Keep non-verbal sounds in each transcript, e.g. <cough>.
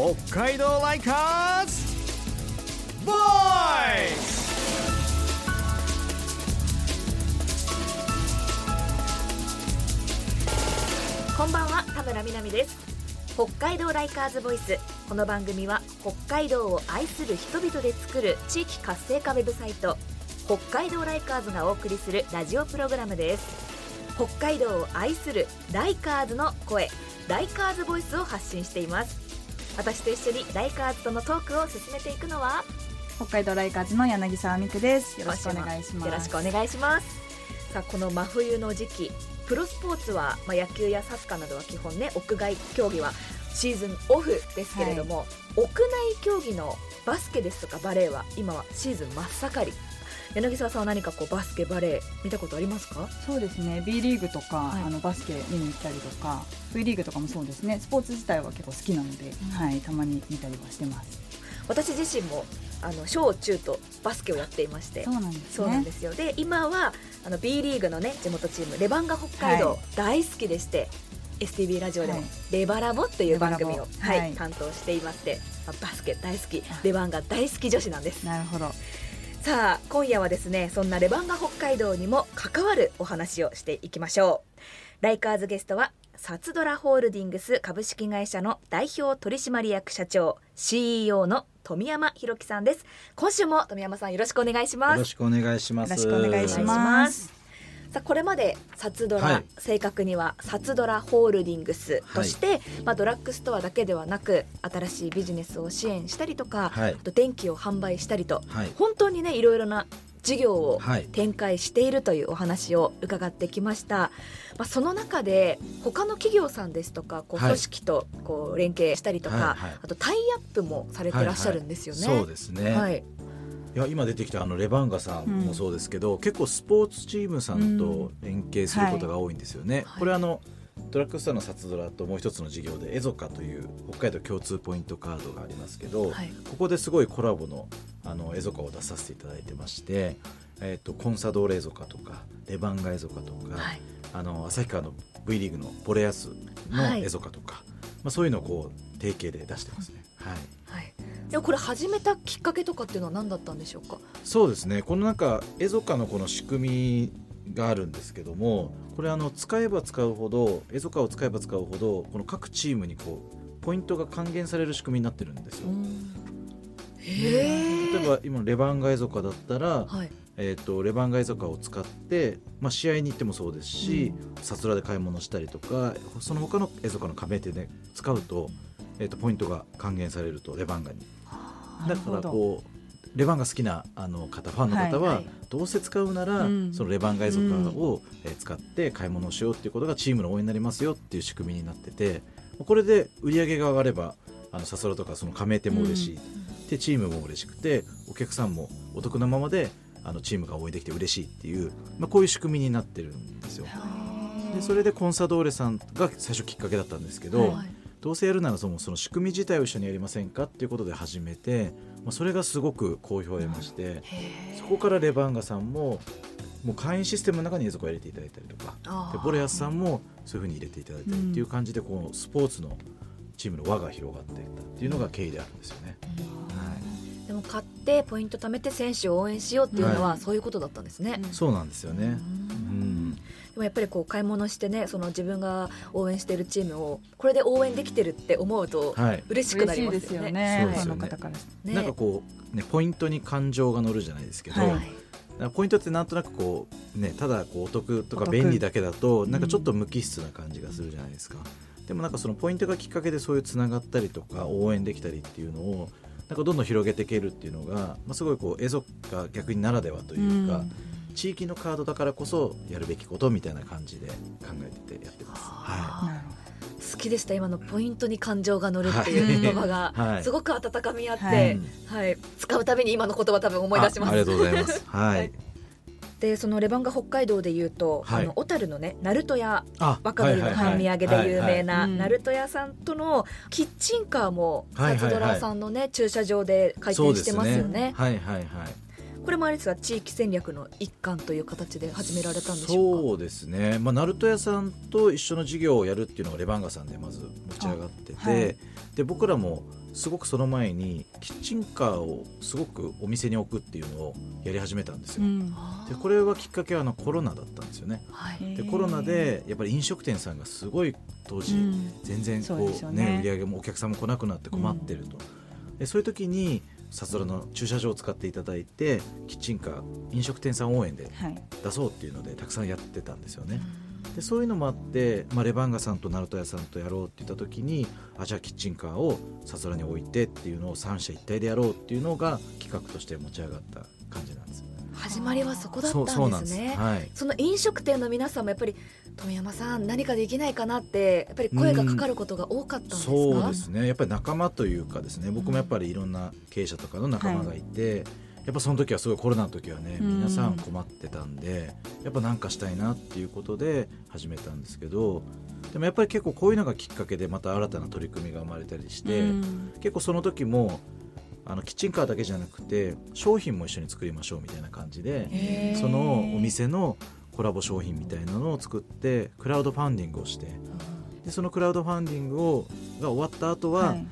北海道ライカーズ!ボーイこんばんは田村みなみです。北海道ライカーズボイス。この番組は北海道を愛する人々で作る地域活性化ウェブサイト北海道ライカーズがお送りするラジオプログラムです。北海道を愛するライカーズの声ライカーズボイスを発信しています。私と一緒にライカーズとのトークを進めていくのは？北海道ライカーズの柳沢美久です。よろしくお願いします。よろしくお願いします。さあこの真冬の時期プロスポーツは、まあ、野球やサッカーなどは基本ね屋外競技はシーズンオフですけれども、はい、屋内競技のバスケですとかバレーは今はシーズン真っ盛り柳沢さんは何かこうバスケバレー見たことありますか？そうですね。B リーグとか、はい、あのバスケ見に行ったりとか V リーグとかもそうですね。スポーツ自体は結構好きなので、うん、はい、たまに見たりはしてます。私自身もあの小中とバスケをやっていましてそうなんです、ね、そうなんですよ。で今はあの B リーグのね地元チームレバンガ北海道、大好きでして STB ラジオでも、レバラボという番組を、はい、はい、担当していましてバスケ大好きレバンガ大好き女子なんです。なるほどさあ今夜はですねそんなレバンガ北海道にも関わるお話をしていきましょう。ライカーズゲストはサツドラホールディングス株式会社の代表取締役社長 CEO の富山弘樹さんです。今週も富山さんよろしくお願いします。よろしくお願いします。よろしくお願いしますさあこれまでサツドラ、はい、正確にはサツドラホールディングスとして、はい、まあ、ドラッグストアだけではなく新しいビジネスを支援したりとか、はい、あと電気を販売したりと、本当にねいろいろな事業を展開しているというお話を伺ってきました、まあ、その中で他の企業さんですとかこう組織とこう連携したりとか、はいはい、あとタイアップもされてらっしゃるんですよね。はいはい、そうですね、はいいや今出てきたあのレバンガさんもそうですけど、うん、結構スポーツチームさんと連携することが多いんですよね。うんはい、これあのドラッグストアのサツドラともう一つの事業でエゾカという北海道共通ポイントカードがありますけど、はい、ここですごいコラボのあのエゾカを出させていただいてまして、えーと、コンサドーレエゾカとかレバンガエゾカとか、はい、あの旭川の V リーグのボレアスのエゾカとか、はい、まあ、そういうのをこう提携で出してますね。はい、はいでもこれ始めたきっかけとかっていうのは何だったんでしょうか？そうですね。このなんかエゾカのこの仕組みがあるんですけどもこれあの使えば使うほどエゾカを使えば使うほどこの各チームにこうポイントが還元される仕組みになってるんですよ。例えば今レバンガエゾカだったら、はい、えーと、レバンガエゾカを使って、まあ、試合に行ってもそうですし、うん、サツラで買い物したりとかその他のエゾカの加盟店で使うと,、えーと、ポイントが還元されるとレバンガに。だからこうレバンが好きなあの方ファンの方は、どうせ使うなら、うん、そのレバンガエゾカを、え使って買い物をしようっていうことがチームの応援になりますよっていう仕組みになっててこれで売り上げが上がればあのサソラとかその加盟店も嬉しい、うん、でチームも嬉しくてお客さんもお得なままであのチームが応援できて嬉しいっていう、まあ、こういう仕組みになってるんですよ。でそれでコンサドーレさんが最初きっかけだったんですけど、はい、どうせやるならそのその仕組み自体を一緒にやりませんかっていうことで始めて、まあ、それがすごく好評を得まして、そこからレバンガさんももう会員システムの中に映像を入れていただいたりとかでボレアスさんもそういうふうに入れていただいたりっていう感じでこのスポーツのチームの輪が広がっていったっていうのが経緯であるんですよね。はい、でも買ってポイント貯めて選手を応援しようっていうのは、そういうことだったんですね。そうなんですよね。うんでもやっぱりこう買い物してねその自分が応援しているチームをこれで応援できてるって思うと嬉しくなりますよね。はい、そうですよね。なんかこうねポイントに感情が乗るじゃないですけど。はいポイントってなんとなくこうねただこうお得とか便利だけだとなんかちょっと無機質な感じがするじゃないですか。でもなんかそのポイントがきっかけでそういうつながったりとか応援できたりっていうのをなんかどんどん広げていけるっていうのが、まあ、すごいこうエゾが逆にならではというか、うん、地域のカードだからこそやるべきことみたいな感じで考えててやってます。はい、好きでした今のポイントに感情が乗るっていう言葉が、すごく温かみあって、はい、はい、使うたびに今の言葉多分思い出します。ありがとうございます。<laughs> はい。でそのレバンガ北海道でいうと、はい、あの小樽のね鳴門屋若鶏の半身揚げで有名な鳴門屋さんとのキッチンカーもサツドラさんのね、駐車場で開店してますよね。はいはいはいこれもあれですが地域戦略の一環という形で始められたんでしょうか？そうですね、まあ、鳴門屋さんと一緒の事業をやるっていうのがレバンガさんでまず持ち上がってて、はい、で僕らもすごくその前にキッチンカーをすごくお店に置くっていうのをやり始めたんですよ。うん、でこれはきっかけはあのコロナだったんですよね。はい、でコロナでやっぱり飲食店さんがすごい当時、全然こうね、ね売り上げもお客さんも来なくなって困ってると。うん、でそういう時にサツドラの駐車場を使っていただいてキッチンカー飲食店さん応援で出そうっていうので、たくさんやってたんですよね。でそういうのもあって、まあ、レバンガさんと鳴門屋さんとやろうって言った時にあじゃあキッチンカーをサツドラに置いてっていうのを三者一体でやろうっていうのが企画として持ち上がった感じなんです。始まりはそこだったんですね。そはい、その飲食店の皆さんもやっぱり富山さん何かできないかなってやっぱり声がかかることが多かったんですか、うん、そうですね。やっぱり仲間というかですね僕もやっぱりいろんな経営者とかの仲間がいて、はい、やっぱその時はすごいコロナの時はね皆さん困ってたんでやっぱ何かしたいなっていうことで始めたんですけどでもやっぱり結構こういうのがきっかけでまた新たな取り組みが生まれたりして、結構その時もあのキッチンカーだけじゃなくて商品も一緒に作りましょうみたいな感じでそのお店のコラボ商品みたいなのを作ってクラウドファンディングをしてでそのクラウドファンディングをが終わった後は、はい、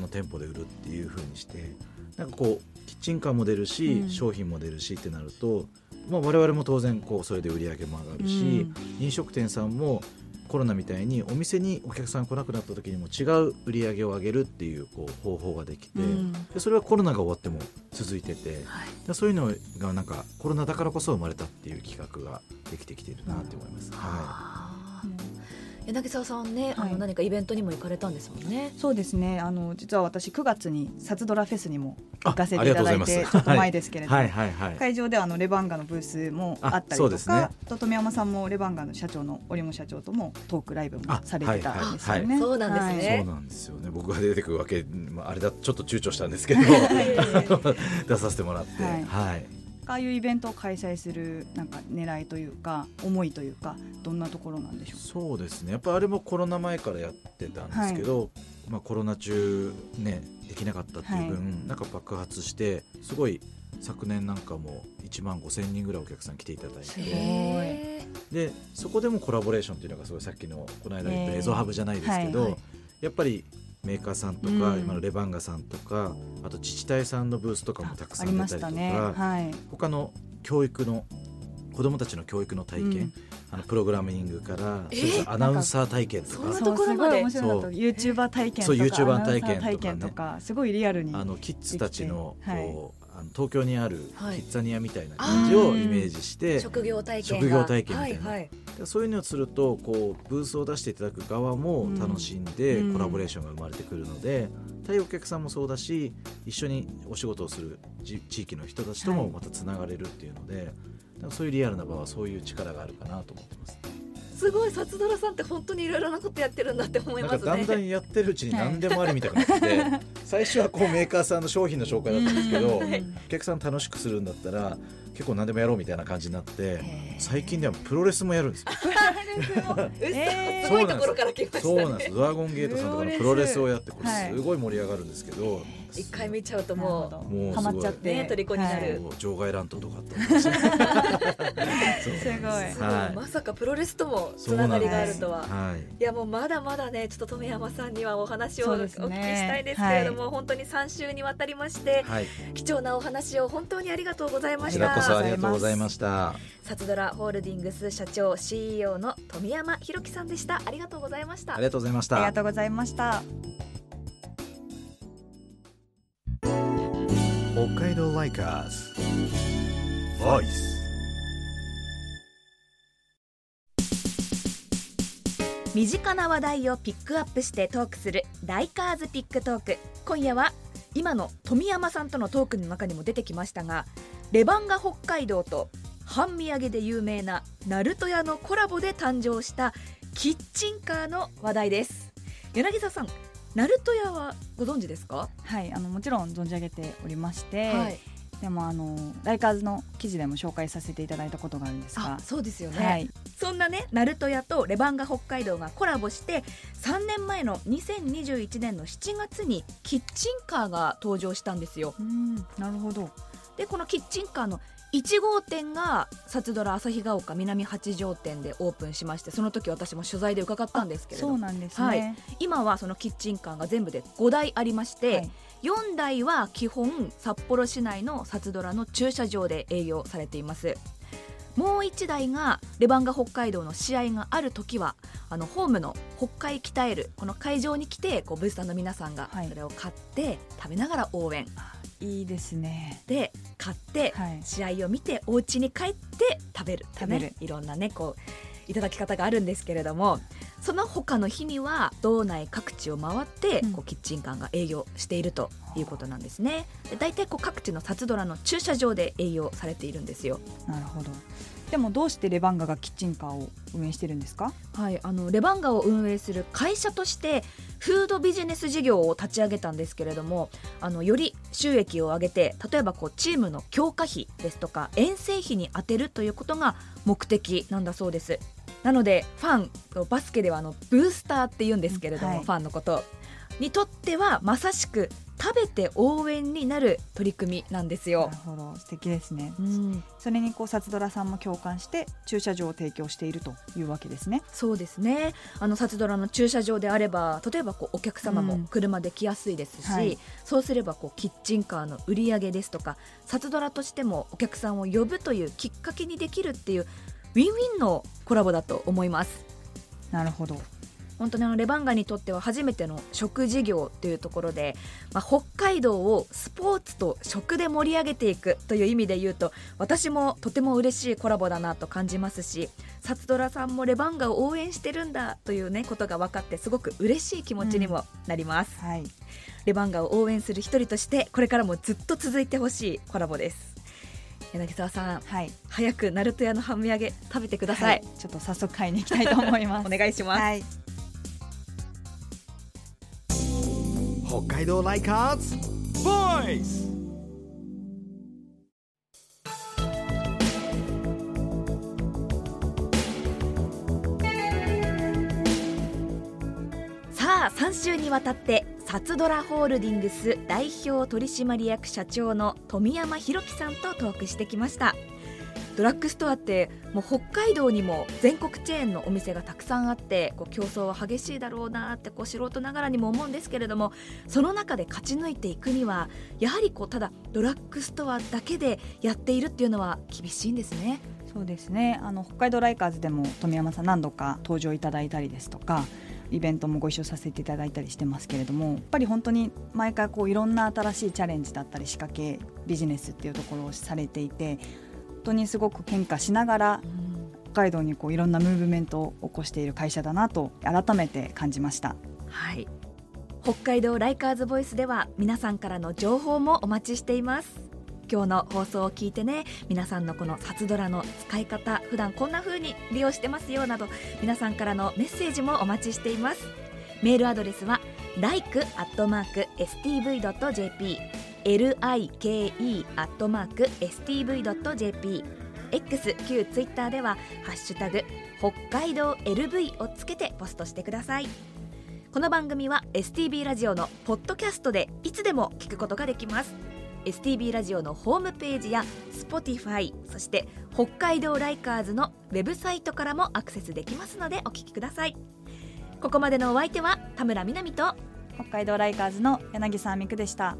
の店舗で売るっていうふうにしてなんかこうキッチンカーも出るし、うん、商品も出るしってなると、まあ、我々も当然こうそれで売り上げも上がるし、うん、飲食店さんもコロナみたいにお店にお客さん来なくなった時にも違う売り上げを上げるっていうこう方法ができて、うん、でそれはコロナが終わっても続いてて、はい、そういうのがなんかコロナだからこそ生まれたっていう企画ができてきているなと思います。はい柳沢さんね、はい、あの何かイベントにも行かれたんですもんね。そうですね。あの実は私9月にサツドラフェスにも行かせていただいてちょっと前ですけれども、会場であのレバンガのブースもあったりとか、ね、と富山さんもレバンガの社長の織茂社長ともトークライブもされてたんですよね。そうなんですね。そうなんですよね。僕が出てくるわけ、まああれだちょっと躊躇したんですけど <laughs> 出させてもらって、はい。ああいうイベントを開催するなんか狙いというか思いというかどんなところなんでしょう？そうですね。やっぱあれもコロナ前からやってたんですけど、はい、まあ、コロナ中ねできなかったっていう分、はい、なんか爆発してすごい昨年なんかも1万5千人ぐらいお客さん来ていただいてでそこでもコラボレーションっていうのがすごいさっきのこの間言ったエゾハブじゃないですけど、はいはい、やっぱりメーカーさんとか、うん、今のレバンガさんとかあと自治体さんのブースとかもたくさん出たりとか、ねはい、他の教育の子どもたちの教育の体験、うん、あのプログラミングから、え？ー、アナウンサー体験とか、そんなところまで？そう。YouTuber 体験とかそう YouTuber 体験とか、ね、すごいリアルにあのキッズたちのこう、あの東京にあるキッザニアみたいな感じをイメージして、職業体験職業体験みたいな、はいはい、そういうのをするとこうブースを出していただく側も楽しんでコラボレーションが生まれてくるので、対お客さんもそうだし一緒にお仕事をする地域の人たちともまたつながれるっていうので、はい、そういうリアルな場はそういう力があるかなと思ってます。すごい札ドラさんって本当にいろいろなことやってるんだって思いますね。だんだんやってるうちに何でもありみたいになって、<laughs> 最初はこうメーカーさんの商品の紹介だったんですけど、お客さん楽しくするんだったら結構何でもやろうみたいな感じになって最近ではプロレスもやるんですよ。<laughs> すごいところから来ました、ね、そうなんです。ドラゴンゲートさんとかのプロレスをやってこれすごい盛り上がるんですけど、一回見ちゃうともうハマっちゃって。ね虜になる、場外乱闘とかあった <laughs> すごい、はい、まさかプロレスともつながりがあるとは、はい、いやもうまだまだねちょっと富山さんにはお話をお聞きしたいですけれども、本当に3週にわたりまして、貴重なお話を本当にありがとうございました。こそありがとうございました。サツドラホールディングス社長 CEO の富山浩樹さんでした。ありがとうございました。ありがとうございました。ありがとうございました北海道 Likers Voice 身近な話題をピックアップしてトークする Likers Pick Talk。今夜は今の富山さんとのトークの中にも出てきましたがレバンガ北海道と半身揚げで有名なナルト屋のコラボで誕生したキッチンカーの話題です。柳沢さんナルト屋はご存知ですか？はいあのもちろん存じ上げておりまして、はい、でもあのライカーズの記事でも紹介させていただいたことがあるんですが。そうですよね、はい、そんなねナルト屋とレバンガ北海道がコラボして3年前の2021年の7月にキッチンカーが登場したんですよ。うんなるほど。でこのキッチンカーの1号店が札ドラ旭ヶ丘南八条店でオープンしましてその時私も取材で伺ったんですけれどそうなんですね、はい、今はそのキッチンカーが全部で5台ありまして、はい、4台は基本札幌市内の札ドラの駐車場で営業されています。もう1台がレバンガ北海道の試合がある時はあのホームの北海鍛えるこの会場に来てこうブースターの皆さんがそれを買って食べながら応援、はい、いいですねで買って試合を見てお家に帰って食べる、食べるいろんなねこういただき方があるんですけれどもその他の日には道内各地を回って、こうキッチンカーが営業しているということなんですね。大体こう各地の札ドラの駐車場で営業されているんですよ。なるほど。でもどうしてレバンガがキッチンカーを運営してるんですか？はいあのレバンガを運営する会社としてフードビジネス事業を立ち上げたんですけれどもあのより収益を上げて例えばこうチームの強化費ですとか遠征費に充てるということが目的なんだそうです。なのでファンバスケではあのブースターって言うんですけれども、はい、ファンのことにとってはまさしく食べて応援になる取り組みなんですよ。なるほど。素敵ですね、うん、それにこう札ドラさんも共感して駐車場を提供しているというわけですね。そうですね。あの札ドラの駐車場であれば例えばこうお客様も車で来やすいですし、うんはい、そうすればこうキッチンカーの売り上げですとか札ドラとしてもお客さんを呼ぶというきっかけにできるっていうウィンウィンのコラボだと思います。なるほど本当にあのレバンガにとっては初めての食事業というところで、まあ、北海道をスポーツと食で盛り上げていくという意味で言うと私もとても嬉しいコラボだなと感じますしサツドラさんもレバンガを応援してるんだというねことが分かってすごく嬉しい気持ちにもなります、うんはい、レバンガを応援する一人としてこれからもずっと続いてほしいコラボです。柳沢さん、はい、早くナルト屋のハム揚げ食べてください、はい、ちょっと早速買いに行きたいと思います。<laughs> お願いします、はい、北海道ライカーズ。ボイス。さあ3週にわたってサツドラホールディングス代表取締役社長の富山弘樹さんとトークしてきました。ドラッグストアってもう北海道にも全国チェーンのお店がたくさんあってこう競争は激しいだろうなってこう素人ながらにも思うんですけれどもその中で勝ち抜いていくにはやはりこうただドラッグストアだけでやっているっていうのは厳しいんですね。そうですねあの北海道ライカーズでも富山さん何度か登場いただいたりですとかイベントもご一緒させていただいたりしてますけれどもやっぱり本当に毎回こういろんな新しいチャレンジだったり仕掛けビジネスっていうところをされていて当にすごく喧嘩しながら北海道にこういろんなムーブメントを起こしている会社だなと改めて感じました。はい。北海道ライカーズボイスでは皆さんからの情報もお待ちしています。今日の放送を聞いてね皆さんのこのサツドラの使い方普段こんな風に利用してますよなど皆さんからのメッセージもお待ちしています。メールアドレスは like.stv.jp like.stv.jp X 旧ツイッターでは「ハッシュタグ北海道 LV」をつけてポストしてください。この番組は STB ラジオのポッドキャストでいつでも聞くことができます。STB ラジオのホームページや Spotify そして北海道ライカーズのウェブサイトからもアクセスできますのでお聞きください。ここまでのお相手は田村みなみと北海道ライカーズの柳沢美久でした。